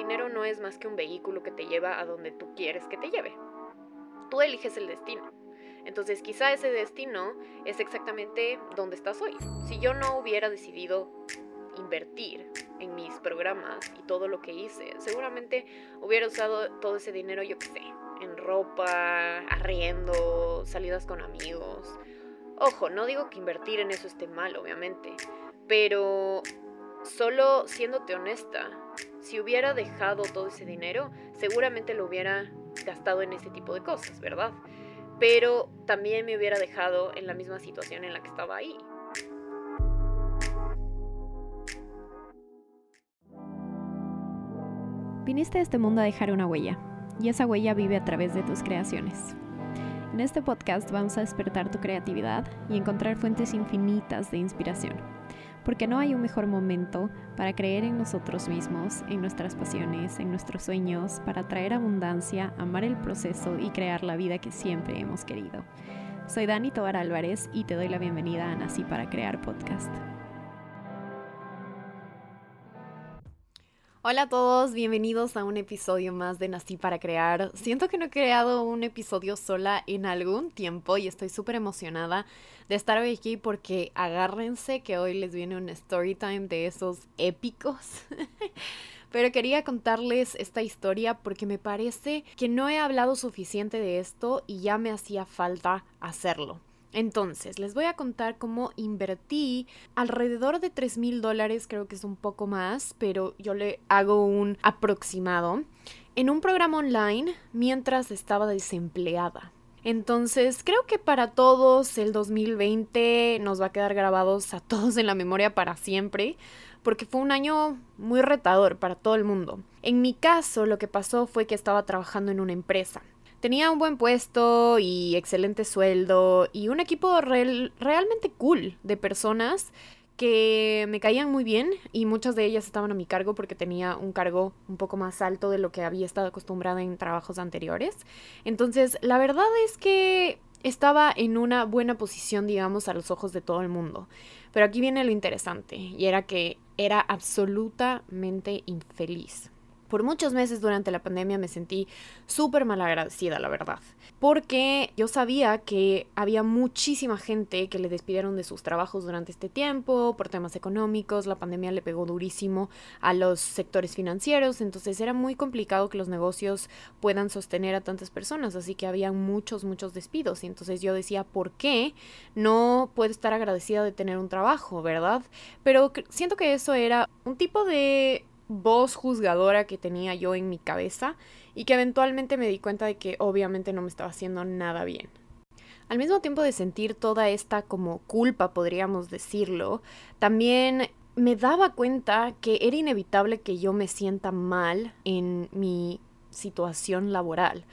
dinero no es más que un vehículo que te lleva a donde tú quieres que te lleve. Tú eliges el destino. Entonces quizá ese destino es exactamente donde estás hoy. Si yo no hubiera decidido invertir en mis programas y todo lo que hice, seguramente hubiera usado todo ese dinero, yo qué sé, en ropa, arriendo, salidas con amigos. Ojo, no digo que invertir en eso esté mal, obviamente, pero solo siéndote honesta, si hubiera dejado todo ese dinero, seguramente lo hubiera gastado en ese tipo de cosas, ¿verdad? Pero también me hubiera dejado en la misma situación en la que estaba ahí. Viniste a este mundo a dejar una huella, y esa huella vive a través de tus creaciones. En este podcast vamos a despertar tu creatividad y encontrar fuentes infinitas de inspiración, porque no hay un mejor momento para creer en nosotros mismos, en nuestras pasiones, en nuestros sueños, para traer abundancia, amar el proceso y crear la vida que siempre hemos querido. Soy Dani Tobar Álvarez y te doy la bienvenida a Nací para Crear Podcast. Hola a todos, bienvenidos a un episodio más de Nací para Crear. Siento que no he creado un episodio sola en algún tiempo y estoy súper emocionada de estar hoy aquí porque agárrense que hoy les viene un story time de esos épicos. Pero quería contarles esta historia porque me parece que no he hablado suficiente de esto y ya me hacía falta hacerlo. Entonces, les voy a contar cómo invertí alrededor de 3 mil dólares, creo que es un poco más, pero yo le hago un aproximado, en un programa online mientras estaba desempleada. Entonces, creo que para todos el 2020 nos va a quedar grabados a todos en la memoria para siempre, porque fue un año muy retador para todo el mundo. En mi caso, lo que pasó fue que estaba trabajando en una empresa. Tenía un buen puesto y excelente sueldo y un equipo realmente cool de personas que me caían muy bien y muchas de ellas estaban a mi cargo porque tenía un cargo un poco más alto de lo que había estado acostumbrada en trabajos anteriores. Entonces, la verdad es que estaba en una buena posición, digamos, a los ojos de todo el mundo. Pero aquí viene lo interesante, y era que era absolutamente infeliz. Por muchos meses durante la pandemia me sentí súper mal agradecida, la verdad. Porque yo sabía que había muchísima gente que le despidieron de sus trabajos durante este tiempo por temas económicos. La pandemia le pegó durísimo a los sectores financieros. Entonces era muy complicado que los negocios puedan sostener a tantas personas. Así que había muchos, muchos despidos. Y entonces yo decía, ¿por qué no puedo estar agradecida de tener un trabajo, verdad? Pero siento que eso era un tipo de voz juzgadora que tenía yo en mi cabeza y que eventualmente me di cuenta de que obviamente no me estaba haciendo nada bien. Al mismo tiempo de sentir toda esta como culpa, podríamos decirlo, también me daba cuenta que era inevitable que yo me sienta mal en mi situación laboral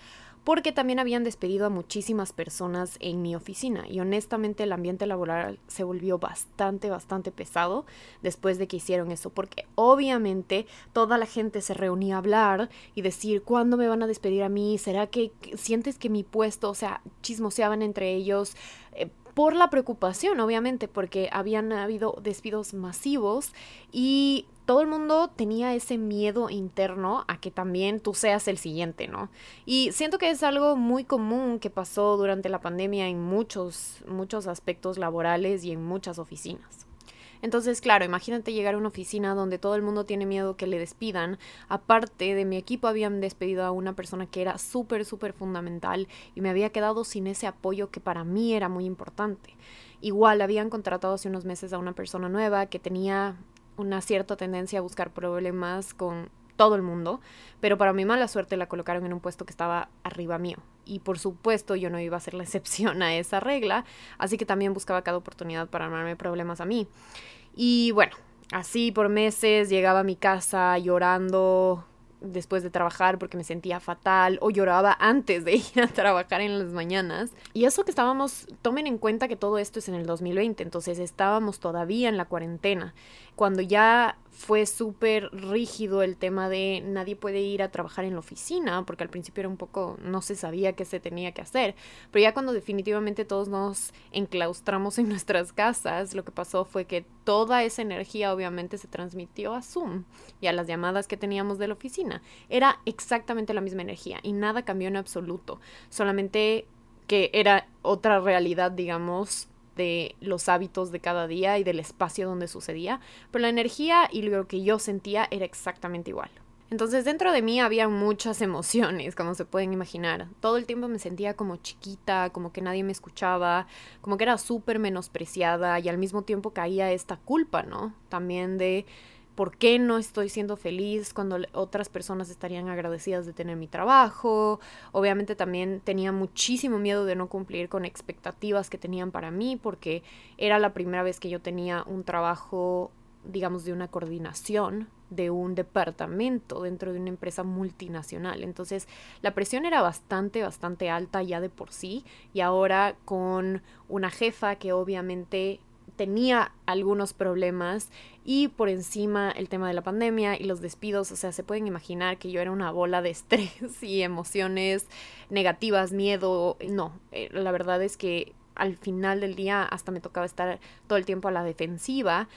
porque también habían despedido a muchísimas personas en mi oficina y honestamente el ambiente laboral se volvió bastante, bastante pesado después de que hicieron eso, porque obviamente toda la gente se reunía a hablar y decir, ¿cuándo me van a despedir a mí? ¿Será que sientes que mi puesto, o sea, chismoseaban entre ellos? Eh, por la preocupación, obviamente, porque habían habido despidos masivos y todo el mundo tenía ese miedo interno a que también tú seas el siguiente, ¿no? Y siento que es algo muy común que pasó durante la pandemia en muchos, muchos aspectos laborales y en muchas oficinas. Entonces, claro, imagínate llegar a una oficina donde todo el mundo tiene miedo que le despidan. Aparte de mi equipo habían despedido a una persona que era súper, súper fundamental y me había quedado sin ese apoyo que para mí era muy importante. Igual habían contratado hace unos meses a una persona nueva que tenía una cierta tendencia a buscar problemas con todo el mundo, pero para mi mala suerte la colocaron en un puesto que estaba arriba mío. Y por supuesto yo no iba a ser la excepción a esa regla, así que también buscaba cada oportunidad para armarme problemas a mí. Y bueno, así por meses llegaba a mi casa llorando, después de trabajar porque me sentía fatal o lloraba antes de ir a trabajar en las mañanas. Y eso que estábamos, tomen en cuenta que todo esto es en el 2020, entonces estábamos todavía en la cuarentena. cuando ya fue súper rígido el tema de nadie puede ir a trabajar en la oficina, porque al principio era un poco, no se sabía qué se tenía que hacer, pero ya cuando definitivamente todos nos enclaustramos en nuestras casas, lo que pasó fue que toda esa energía obviamente se transmitió a Zoom y a las llamadas que teníamos de la oficina. Era exactamente la misma energía y nada cambió en absoluto, solamente que era otra realidad, digamos, de los hábitos de cada día y del espacio donde sucedía, pero la energía y lo que yo sentía era exactamente igual. Entonces dentro de mí había muchas emociones, como se pueden imaginar. Todo el tiempo me sentía como chiquita, como que nadie me escuchaba, como que era súper menospreciada y al mismo tiempo caía esta culpa, ¿no? También de por qué no estoy siendo feliz cuando otras personas estarían agradecidas de tener mi trabajo. Obviamente también tenía muchísimo miedo de no cumplir con expectativas que tenían para mí porque era la primera vez que yo tenía un trabajo digamos, de una coordinación de un departamento dentro de una empresa multinacional. Entonces, la presión era bastante, bastante alta ya de por sí y ahora con una jefa que obviamente tenía algunos problemas y por encima el tema de la pandemia y los despidos, o sea, se pueden imaginar que yo era una bola de estrés y emociones negativas, miedo, no, eh, la verdad es que al final del día hasta me tocaba estar todo el tiempo a la defensiva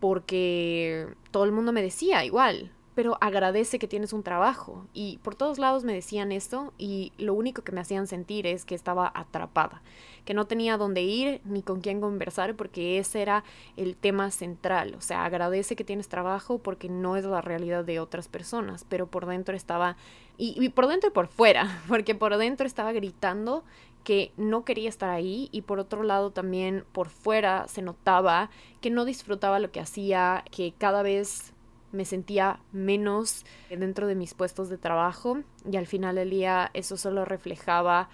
porque todo el mundo me decía igual, pero agradece que tienes un trabajo. Y por todos lados me decían esto y lo único que me hacían sentir es que estaba atrapada, que no tenía dónde ir ni con quién conversar porque ese era el tema central. O sea, agradece que tienes trabajo porque no es la realidad de otras personas, pero por dentro estaba, y, por dentro y por fuera, porque por dentro estaba gritando que no quería estar ahí y por otro lado también por fuera se notaba que no disfrutaba lo que hacía, que cada vez me sentía menos dentro de mis puestos de trabajo y al final del día eso solo reflejaba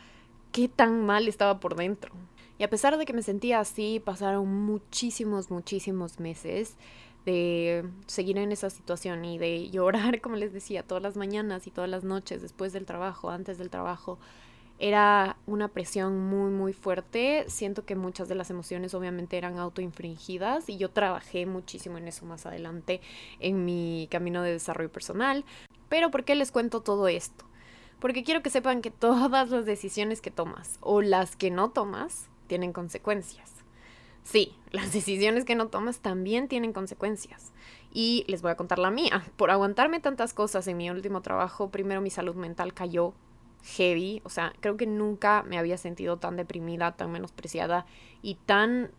qué tan mal estaba por dentro. Y a pesar de que me sentía así, pasaron muchísimos, muchísimos meses de seguir en esa situación y de llorar, como les decía, todas las mañanas y todas las noches, después del trabajo, antes del trabajo, era una presión muy muy fuerte. Siento que muchas de las emociones obviamente eran autoinfringidas y yo trabajé muchísimo en eso más adelante en mi camino de desarrollo personal. Pero ¿por qué les cuento todo esto? Porque quiero que sepan que todas las decisiones que tomas o las que no tomas tienen consecuencias. Sí, las decisiones que no tomas también tienen consecuencias. Y les voy a contar la mía. Por aguantarme tantas cosas en mi último trabajo, primero mi salud mental cayó heavy. O sea, creo que nunca me había sentido tan deprimida, tan menospreciada y tan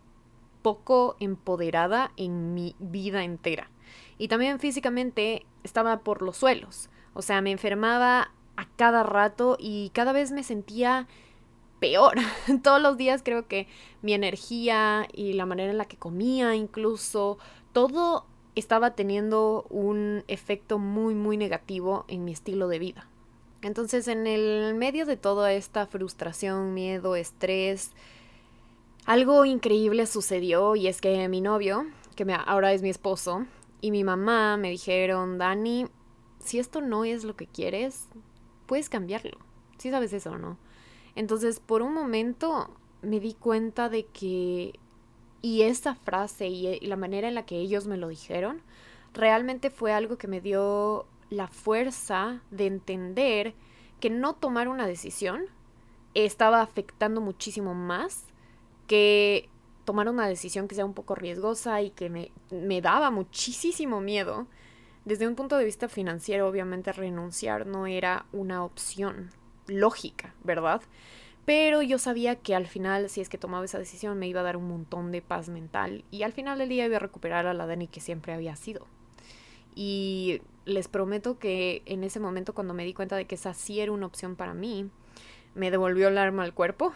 poco empoderada en mi vida entera. Y también físicamente estaba por los suelos. O sea, me enfermaba a cada rato y cada vez me sentía peor. Todos los días creo que mi energía y la manera en la que comía incluso, todo estaba teniendo un efecto muy, muy negativo en mi estilo de vida. Entonces, en el medio de toda esta frustración, miedo, estrés, algo increíble sucedió y es que mi novio, que ahora es mi esposo, y mi mamá me dijeron, Dani, si esto no es lo que quieres, puedes cambiarlo. Si sabes eso o no. Entonces, por un momento me di cuenta de que, y esa frase y la manera en la que ellos me lo dijeron, realmente fue algo que me dio la fuerza de entender que no tomar una decisión estaba afectando muchísimo más que tomar una decisión que sea un poco riesgosa y que me, me daba muchísimo miedo. Desde un punto de vista financiero, obviamente renunciar no era una opción lógica, ¿verdad? Pero yo sabía que al final, si es que tomaba esa decisión, me iba a dar un montón de paz mental y al final del día iba a recuperar a la Dani que siempre había sido. Y les prometo que en ese momento cuando me di cuenta de que esa sí era una opción para mí, me devolvió el arma al cuerpo.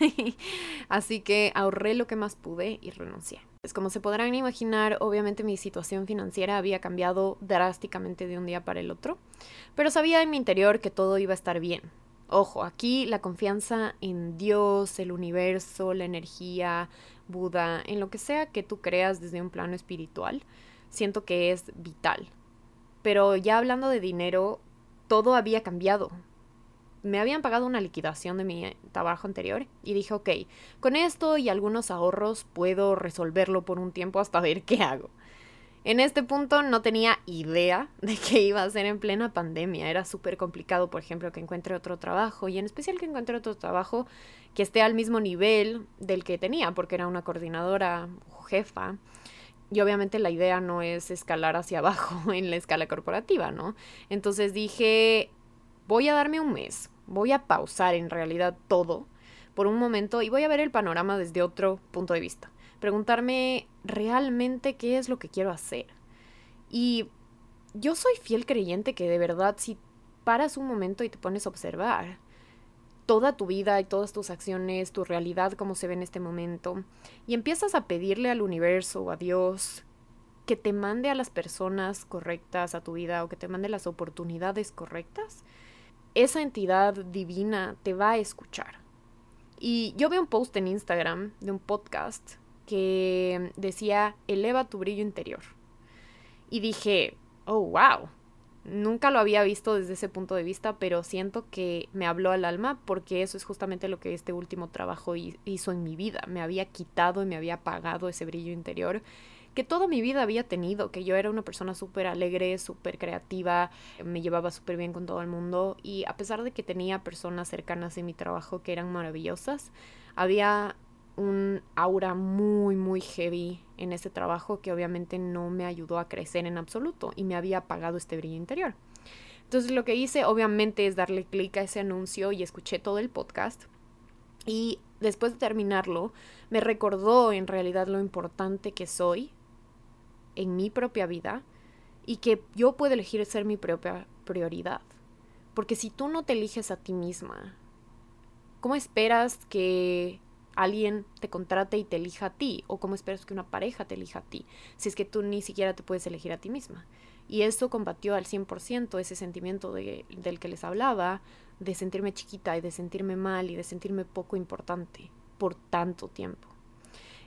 Así que ahorré lo que más pude y renuncié. Pues como se podrán imaginar, obviamente mi situación financiera había cambiado drásticamente de un día para el otro, pero sabía en mi interior que todo iba a estar bien. Ojo, aquí la confianza en Dios, el universo, la energía, Buda, en lo que sea que tú creas desde un plano espiritual, siento que es vital. Pero ya hablando de dinero, todo había cambiado. Me habían pagado una liquidación de mi trabajo anterior y dije, ok, con esto y algunos ahorros puedo resolverlo por un tiempo hasta ver qué hago. En este punto no tenía idea de qué iba a hacer en plena pandemia. Era súper complicado, por ejemplo, que encuentre otro trabajo y en especial que encuentre otro trabajo que esté al mismo nivel del que tenía, porque era una coordinadora jefa. Y obviamente la idea no es escalar hacia abajo en la escala corporativa, ¿no? Entonces dije, voy a darme un mes, voy a pausar en realidad todo por un momento y voy a ver el panorama desde otro punto de vista preguntarme realmente qué es lo que quiero hacer. Y yo soy fiel creyente que de verdad si paras un momento y te pones a observar toda tu vida y todas tus acciones, tu realidad como se ve en este momento, y empiezas a pedirle al universo o a Dios que te mande a las personas correctas a tu vida o que te mande las oportunidades correctas, esa entidad divina te va a escuchar. Y yo veo un post en Instagram de un podcast que decía, eleva tu brillo interior. Y dije, oh, wow. Nunca lo había visto desde ese punto de vista, pero siento que me habló al alma porque eso es justamente lo que este último trabajo hizo en mi vida. Me había quitado y me había apagado ese brillo interior que toda mi vida había tenido, que yo era una persona súper alegre, súper creativa, me llevaba súper bien con todo el mundo y a pesar de que tenía personas cercanas en mi trabajo que eran maravillosas, había un aura muy, muy heavy en ese trabajo que obviamente no me ayudó a crecer en absoluto y me había apagado este brillo interior. Entonces lo que hice obviamente es darle clic a ese anuncio y escuché todo el podcast y después de terminarlo me recordó en realidad lo importante que soy en mi propia vida y que yo puedo elegir ser mi propia prioridad. Porque si tú no te eliges a ti misma, ¿cómo esperas que alguien te contrate y te elija a ti, o cómo esperas que una pareja te elija a ti, si es que tú ni siquiera te puedes elegir a ti misma. Y eso combatió al 100% ese sentimiento de, del que les hablaba, de sentirme chiquita y de sentirme mal y de sentirme poco importante por tanto tiempo.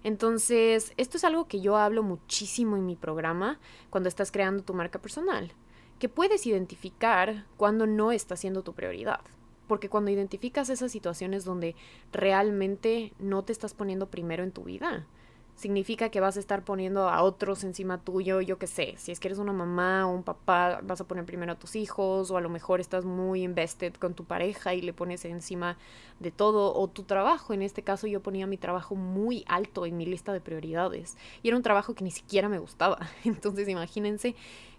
Entonces, esto es algo que yo hablo muchísimo en mi programa cuando estás creando tu marca personal, que puedes identificar cuando no está siendo tu prioridad. Porque cuando identificas esas situaciones donde realmente no te estás poniendo primero en tu vida, significa que vas a estar poniendo a otros encima tuyo, yo qué sé, si es que eres una mamá o un papá, vas a poner primero a tus hijos o a lo mejor estás muy invested con tu pareja y le pones encima de todo o tu trabajo, en este caso yo ponía mi trabajo muy alto en mi lista de prioridades y era un trabajo que ni siquiera me gustaba, entonces imagínense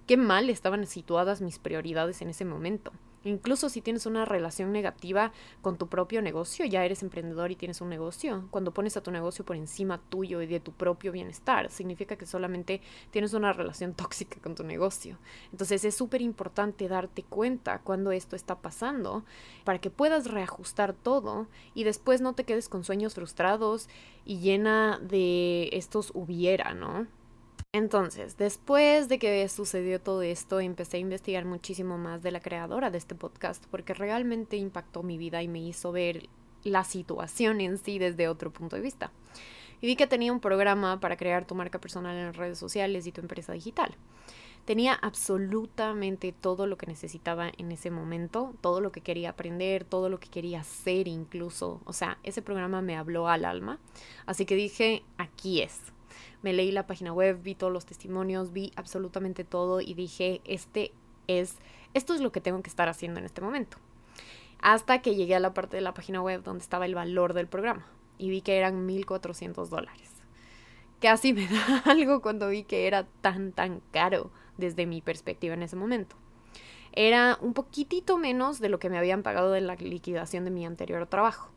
qué mal estaban situadas mis prioridades en ese momento. Incluso si tienes una relación negativa con tu propio negocio, ya eres emprendedor y tienes un negocio, cuando pones a tu negocio por encima tuyo y de tu propio bienestar, significa que solamente tienes una relación tóxica con tu negocio. Entonces es súper importante darte cuenta cuando esto está pasando para que puedas reajustar todo y después no te quedes con sueños frustrados y llena de estos hubiera, ¿no? Entonces, después de que sucedió todo esto, empecé a investigar muchísimo más de la creadora de este podcast porque realmente impactó mi vida y me hizo ver la situación en sí desde otro punto de vista. Y vi que tenía un programa para crear tu marca personal en las redes sociales y tu empresa digital. Tenía absolutamente todo lo que necesitaba en ese momento, todo lo que quería aprender, todo lo que quería hacer incluso. O sea, ese programa me habló al alma. Así que dije, aquí es me leí la página web, vi todos los testimonios, vi absolutamente todo y dije, este es, esto es lo que tengo que estar haciendo en este momento. Hasta que llegué a la parte de la página web donde estaba el valor del programa y vi que eran 1.400 dólares. Casi me da algo cuando vi que era tan, tan caro desde mi perspectiva en ese momento. Era un poquitito menos de lo que me habían pagado de la liquidación de mi anterior trabajo.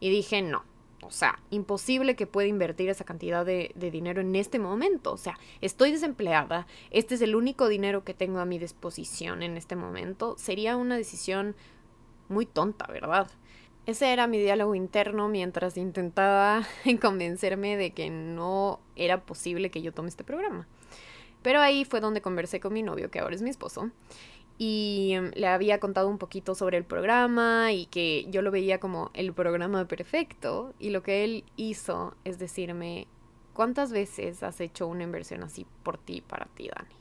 Y dije, no, o sea, imposible que pueda invertir esa cantidad de, dinero en este momento. O sea, estoy desempleada, este es el único dinero que tengo a mi disposición en este momento. Sería una decisión muy tonta, ¿verdad? Ese era mi diálogo interno mientras intentaba convencerme de que no era posible que yo tome este programa. Pero ahí fue donde conversé con mi novio, que ahora es mi esposo, y em, le había contado un poquito sobre el programa y que yo lo veía como el programa perfecto y lo que él hizo es decirme, ¿cuántas veces has hecho una inversión así por ti, para ti, Dani?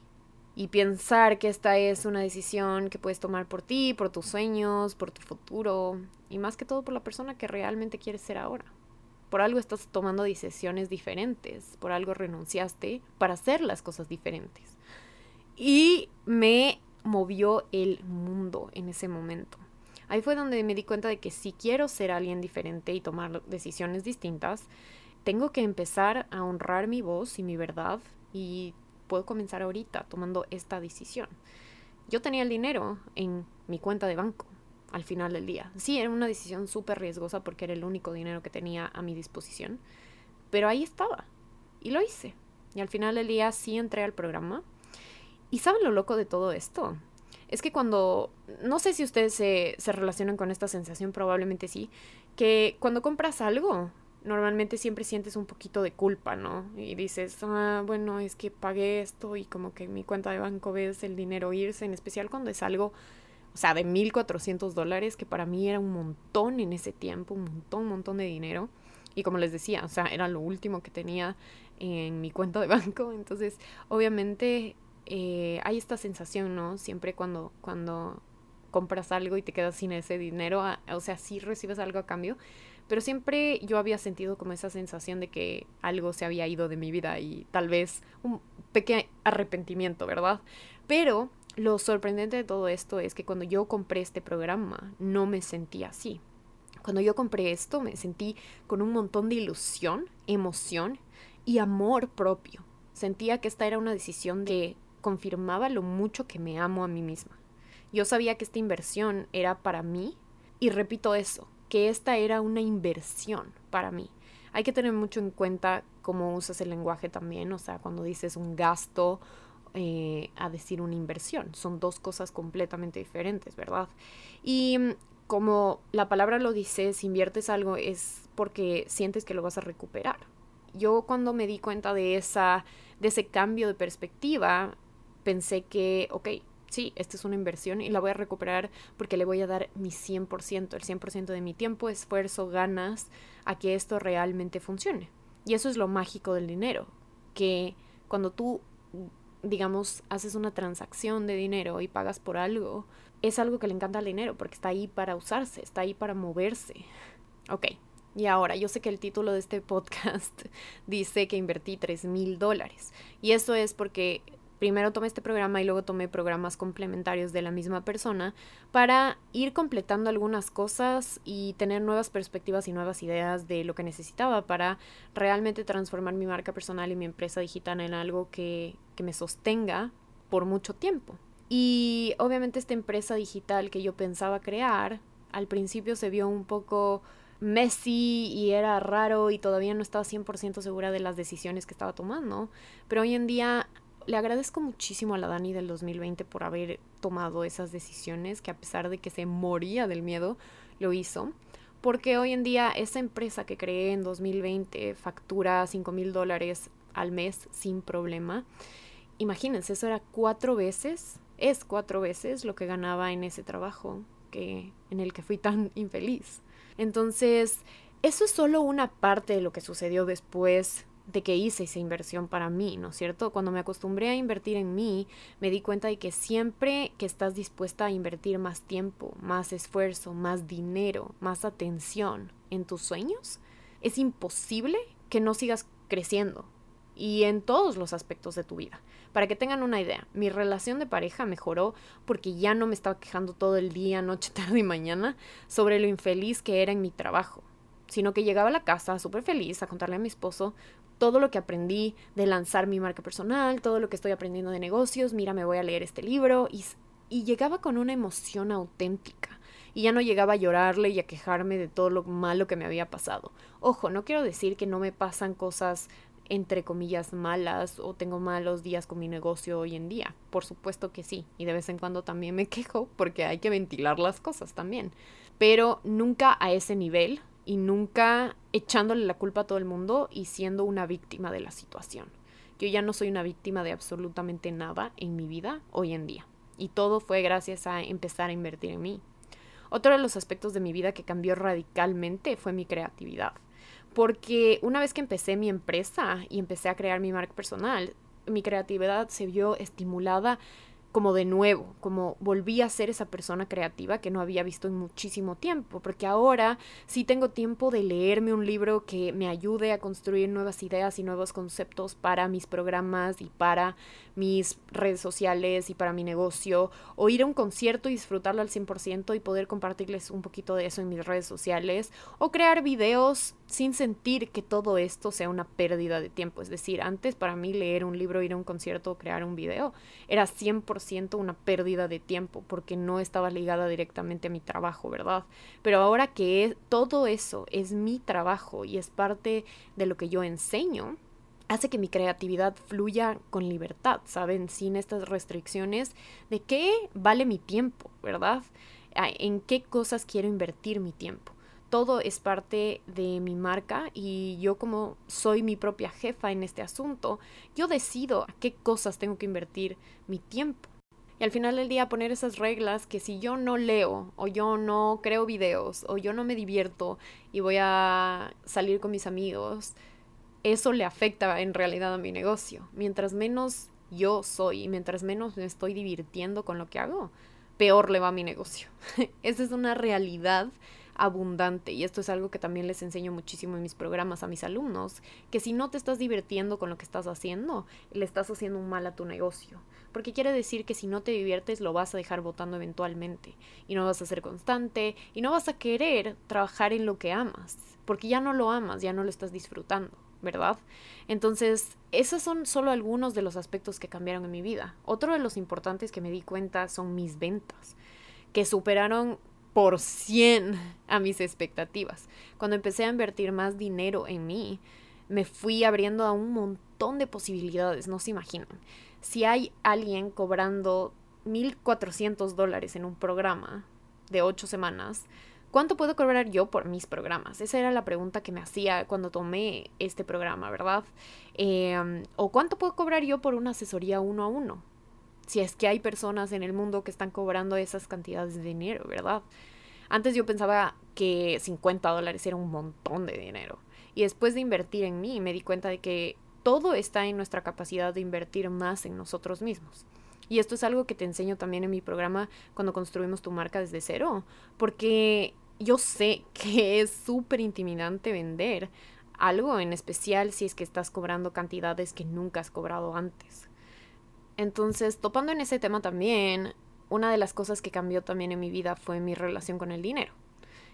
Y pensar que esta es una decisión que puedes tomar por ti, por tus sueños, por tu futuro y más que todo por la persona que realmente quieres ser ahora. por algo estás tomando decisiones diferentes, por algo renunciaste para hacer las cosas diferentes. Y me movió el mundo en ese momento. Ahí fue donde me di cuenta de que si quiero ser alguien diferente y tomar decisiones distintas, tengo que empezar a honrar mi voz y mi verdad y puedo comenzar ahorita tomando esta decisión. Yo tenía el dinero en mi cuenta de banco al final del día. Sí, era una decisión súper riesgosa porque era el único dinero que tenía a mi disposición, pero ahí estaba y lo hice. Y al final del día sí entré al programa. ¿Y saben lo loco de todo esto? Es que cuando, no sé si ustedes se, se relacionan con esta sensación, probablemente sí, que cuando compras algo, normalmente siempre sientes un poquito de culpa, ¿no? Y dices, ah, bueno, es que pagué esto y como que mi cuenta de banco ves el dinero irse, en especial cuando es algo, o sea, de 1.400 dólares, que para mí era un montón en ese tiempo, un montón, un montón de dinero. Y como les decía, o sea, era lo último que tenía en mi cuenta de banco. Entonces, obviamente eh, hay esta sensación, ¿no? Siempre cuando, cuando compras algo y te quedas sin ese dinero, o sea, sí recibes algo a cambio, pero siempre yo había sentido como esa sensación de que algo se había ido de mi vida y tal vez un pequeño arrepentimiento, ¿verdad? Pero lo sorprendente de todo esto es que cuando yo compré este programa no me sentí así. Cuando yo compré esto me sentí con un montón de ilusión, emoción y amor propio. Sentía que esta era una decisión que confirmaba lo mucho que me amo a mí misma. Yo sabía que esta inversión era para mí y repito eso, que esta era una inversión para mí. Hay que tener mucho en cuenta cómo usas el lenguaje también, o sea, cuando dices un gasto eh, a decir una inversión. Son dos cosas completamente diferentes, ¿verdad? Y mm, como la palabra lo dice, si inviertes algo es porque sientes que lo vas a recuperar. Yo cuando me di cuenta de, esa, de ese cambio de perspectiva, pensé que, ok, sí, esta es una inversión y la voy a recuperar porque le voy a dar mi 100%, el 100% de mi tiempo, esfuerzo, ganas a que esto realmente funcione. Y eso es lo mágico del dinero, que cuando tú, digamos, haces una transacción de dinero y pagas por algo, es algo que le encanta al dinero porque está ahí para usarse, está ahí para moverse. Ok, y ahora, yo sé que el título de este podcast dice que invertí 3 mil dólares. Y eso es porque primero tomé este programa y luego tomé programas complementarios de la misma persona para ir completando algunas cosas y tener nuevas perspectivas y nuevas ideas de lo que necesitaba para realmente transformar mi marca personal y mi empresa digital en algo que, que me sostenga por mucho tiempo. Y obviamente esta empresa digital que yo pensaba crear, al principio se vio un poco messy y era raro y todavía no estaba 100% segura de las decisiones que estaba tomando, pero hoy en día le agradezco muchísimo a la Dani del 2020 por haber tomado esas decisiones, que a pesar de que se moría del miedo, lo hizo. Porque hoy en día esa empresa que creé en 2020 factura 5 mil dólares al mes sin problema. Imagínense, eso era cuatro veces, es cuatro veces lo que ganaba en ese trabajo que, en el que fui tan infeliz. Entonces, eso es solo una parte de lo que sucedió después de que hice esa inversión para mí, ¿no es cierto? Cuando me acostumbré a invertir en mí, me di cuenta de que siempre que estás dispuesta a invertir más tiempo, más esfuerzo, más dinero, más atención en tus sueños, es imposible que no sigas creciendo y en todos los aspectos de tu vida. Para que tengan una idea, mi relación de pareja mejoró porque ya no me estaba quejando todo el día, noche, tarde y mañana sobre lo infeliz que era en mi trabajo sino que llegaba a la casa súper feliz a contarle a mi esposo todo lo que aprendí de lanzar mi marca personal, todo lo que estoy aprendiendo de negocios, mira, me voy a leer este libro y, y llegaba con una emoción auténtica. Y ya no llegaba a llorarle y a quejarme de todo lo malo que me había pasado. Ojo, no quiero decir que no me pasan cosas entre comillas malas o tengo malos días con mi negocio hoy en día. Por supuesto que sí. Y de vez en cuando también me quejo porque hay que ventilar las cosas también. Pero nunca a ese nivel y nunca echándole la culpa a todo el mundo y siendo una víctima de la situación. Yo ya no soy una víctima de absolutamente nada en mi vida hoy en día. Y todo fue gracias a empezar a invertir en mí. Otro de los aspectos de mi vida que cambió radicalmente fue mi creatividad. Porque una vez que empecé mi empresa y empecé a crear mi marca personal, mi creatividad se vio estimulada como de nuevo, como volví a ser esa persona creativa que no había visto en muchísimo tiempo, porque ahora sí tengo tiempo de leerme un libro que me ayude a construir nuevas ideas y nuevos conceptos para mis programas y para mis redes sociales y para mi negocio, o ir a un concierto y disfrutarlo al 100% y poder compartirles un poquito de eso en mis redes sociales, o crear videos sin sentir que todo esto sea una pérdida de tiempo. Es decir, antes para mí leer un libro, ir a un concierto o crear un video era 100% una pérdida de tiempo porque no estaba ligada directamente a mi trabajo, ¿verdad? Pero ahora que todo eso es mi trabajo y es parte de lo que yo enseño, hace que mi creatividad fluya con libertad, ¿saben? Sin estas restricciones de qué vale mi tiempo, ¿verdad? En qué cosas quiero invertir mi tiempo. Todo es parte de mi marca y yo como soy mi propia jefa en este asunto, yo decido a qué cosas tengo que invertir mi tiempo. Y al final del día poner esas reglas que si yo no leo o yo no creo videos o yo no me divierto y voy a salir con mis amigos, eso le afecta en realidad a mi negocio. Mientras menos yo soy y mientras menos me estoy divirtiendo con lo que hago, peor le va a mi negocio. Esa es una realidad abundante y esto es algo que también les enseño muchísimo en mis programas a mis alumnos, que si no te estás divirtiendo con lo que estás haciendo, le estás haciendo un mal a tu negocio, porque quiere decir que si no te diviertes lo vas a dejar votando eventualmente y no vas a ser constante y no vas a querer trabajar en lo que amas, porque ya no lo amas, ya no lo estás disfrutando. ¿verdad? Entonces, esos son solo algunos de los aspectos que cambiaron en mi vida. Otro de los importantes que me di cuenta son mis ventas, que superaron por 100 a mis expectativas. Cuando empecé a invertir más dinero en mí, me fui abriendo a un montón de posibilidades, no se imaginan. Si hay alguien cobrando 1.400 dólares en un programa de 8 semanas, ¿Cuánto puedo cobrar yo por mis programas? Esa era la pregunta que me hacía cuando tomé este programa, ¿verdad? Em, o cuánto puedo cobrar yo por una asesoría uno a uno. Si es que hay personas en el mundo que están cobrando esas cantidades de dinero, ¿verdad? Antes yo pensaba que 50 dólares era un montón de dinero. Y después de invertir en mí, me di cuenta de que todo está en nuestra capacidad de invertir más en nosotros mismos. Y esto es algo que te enseño también en mi programa cuando construimos tu marca desde cero, porque yo sé que es súper intimidante vender algo en especial si es que estás cobrando cantidades que nunca has cobrado antes. Entonces, topando en ese tema también, una de las cosas que cambió también en mi vida fue mi relación con el dinero.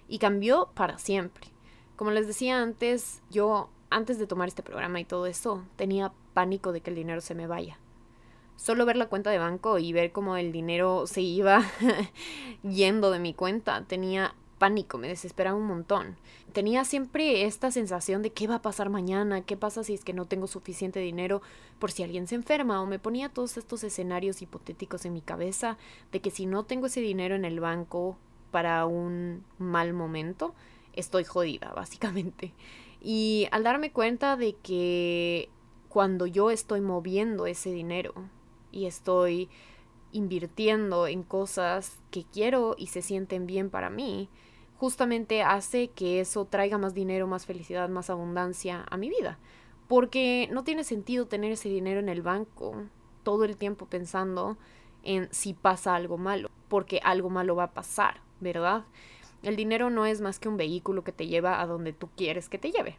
Y cambió para siempre. Como les decía antes, yo antes de tomar este programa y todo eso, tenía pánico de que el dinero se me vaya. Solo ver la cuenta de banco y ver cómo el dinero se iba yendo de mi cuenta, tenía pánico, me desesperaba un montón. Tenía siempre esta sensación de qué va a pasar mañana, qué pasa si es que no tengo suficiente dinero por si alguien se enferma o me ponía todos estos escenarios hipotéticos en mi cabeza de que si no tengo ese dinero en el banco para un mal momento, estoy jodida, básicamente. Y al darme cuenta de que cuando yo estoy moviendo ese dinero y estoy invirtiendo en cosas que quiero y se sienten bien para mí, justamente hace que eso traiga más dinero, más felicidad, más abundancia a mi vida. Porque no tiene sentido tener ese dinero en el banco todo el tiempo pensando en si pasa algo malo, porque algo malo va a pasar, ¿verdad? El dinero no es más que un vehículo que te lleva a donde tú quieres que te lleve.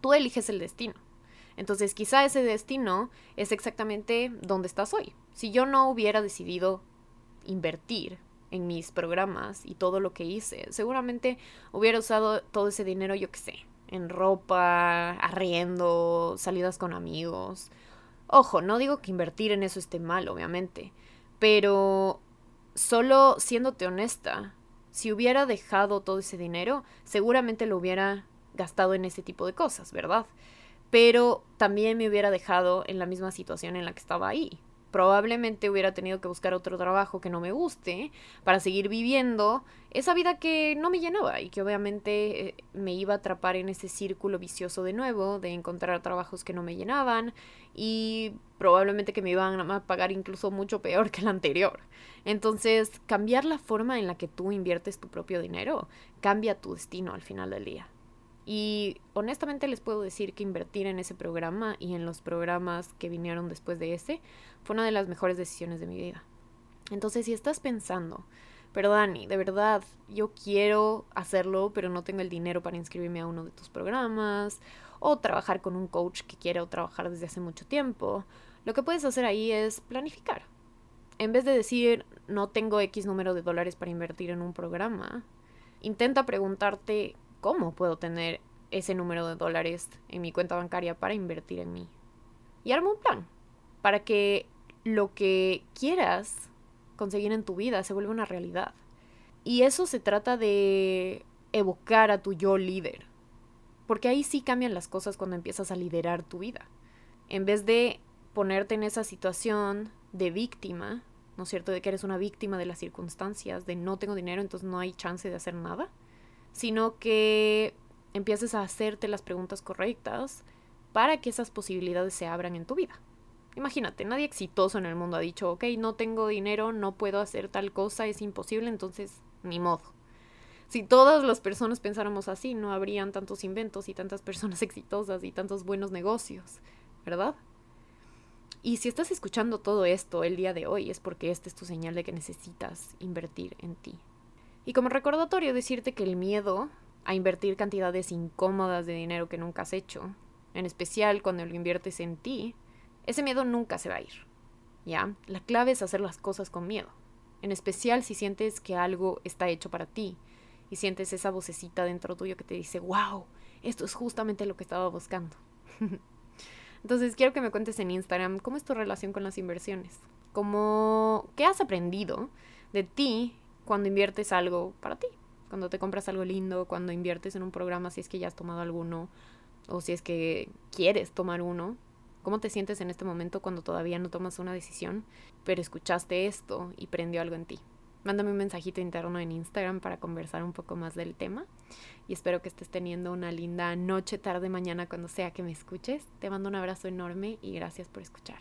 Tú eliges el destino. Entonces quizá ese destino es exactamente donde estás hoy. Si yo no hubiera decidido invertir en mis programas y todo lo que hice. Seguramente hubiera usado todo ese dinero, yo qué sé, en ropa, arriendo, salidas con amigos. Ojo, no digo que invertir en eso esté mal, obviamente, pero solo siéndote honesta, si hubiera dejado todo ese dinero, seguramente lo hubiera gastado en ese tipo de cosas, ¿verdad? Pero también me hubiera dejado en la misma situación en la que estaba ahí, probablemente hubiera tenido que buscar otro trabajo que no me guste para seguir viviendo esa vida que no me llenaba y que obviamente eh, me iba a atrapar en ese círculo vicioso de nuevo de encontrar trabajos que no me llenaban y probablemente que me iban a pagar incluso mucho peor que el anterior. Entonces, cambiar la forma en la que tú inviertes tu propio dinero cambia tu destino al final del día. Y honestamente les puedo decir que invertir en ese programa y en los programas que vinieron después de ese fue una de las mejores decisiones de mi vida. Entonces, si estás pensando, pero Dani, de verdad, yo quiero hacerlo, pero no tengo el dinero para inscribirme a uno de tus programas, o trabajar con un coach que quiero trabajar desde hace mucho tiempo, lo que puedes hacer ahí es planificar. En vez de decir, no tengo X número de dólares para invertir en un programa, intenta preguntarte cómo puedo tener ese número de dólares en mi cuenta bancaria para invertir en mí. Y arma un plan para que lo que quieras conseguir en tu vida se vuelva una realidad. Y eso se trata de evocar a tu yo líder. Porque ahí sí cambian las cosas cuando empiezas a liderar tu vida. En vez de ponerte en esa situación de víctima, ¿no es cierto? De que eres una víctima de las circunstancias, de no tengo dinero, entonces no hay chance de hacer nada sino que empieces a hacerte las preguntas correctas para que esas posibilidades se abran en tu vida. Imagínate, nadie exitoso en el mundo ha dicho, ok, no tengo dinero, no puedo hacer tal cosa, es imposible, entonces ni modo. Si todas las personas pensáramos así, no habrían tantos inventos y tantas personas exitosas y tantos buenos negocios, ¿verdad? Y si estás escuchando todo esto el día de hoy es porque esta es tu señal de que necesitas invertir en ti. Y como recordatorio decirte que el miedo a invertir cantidades incómodas de dinero que nunca has hecho, en especial cuando lo inviertes en ti, ese miedo nunca se va a ir. ¿Ya? La clave es hacer las cosas con miedo, en especial si sientes que algo está hecho para ti y sientes esa vocecita dentro tuyo que te dice, wow, esto es justamente lo que estaba buscando. Entonces quiero que me cuentes en Instagram cómo es tu relación con las inversiones, cómo, qué has aprendido de ti cuando inviertes algo para ti, cuando te compras algo lindo, cuando inviertes en un programa si es que ya has tomado alguno o si es que quieres tomar uno. ¿Cómo te sientes en este momento cuando todavía no tomas una decisión, pero escuchaste esto y prendió algo en ti? Mándame un mensajito interno en Instagram para conversar un poco más del tema y espero que estés teniendo una linda noche, tarde, mañana, cuando sea que me escuches. Te mando un abrazo enorme y gracias por escuchar.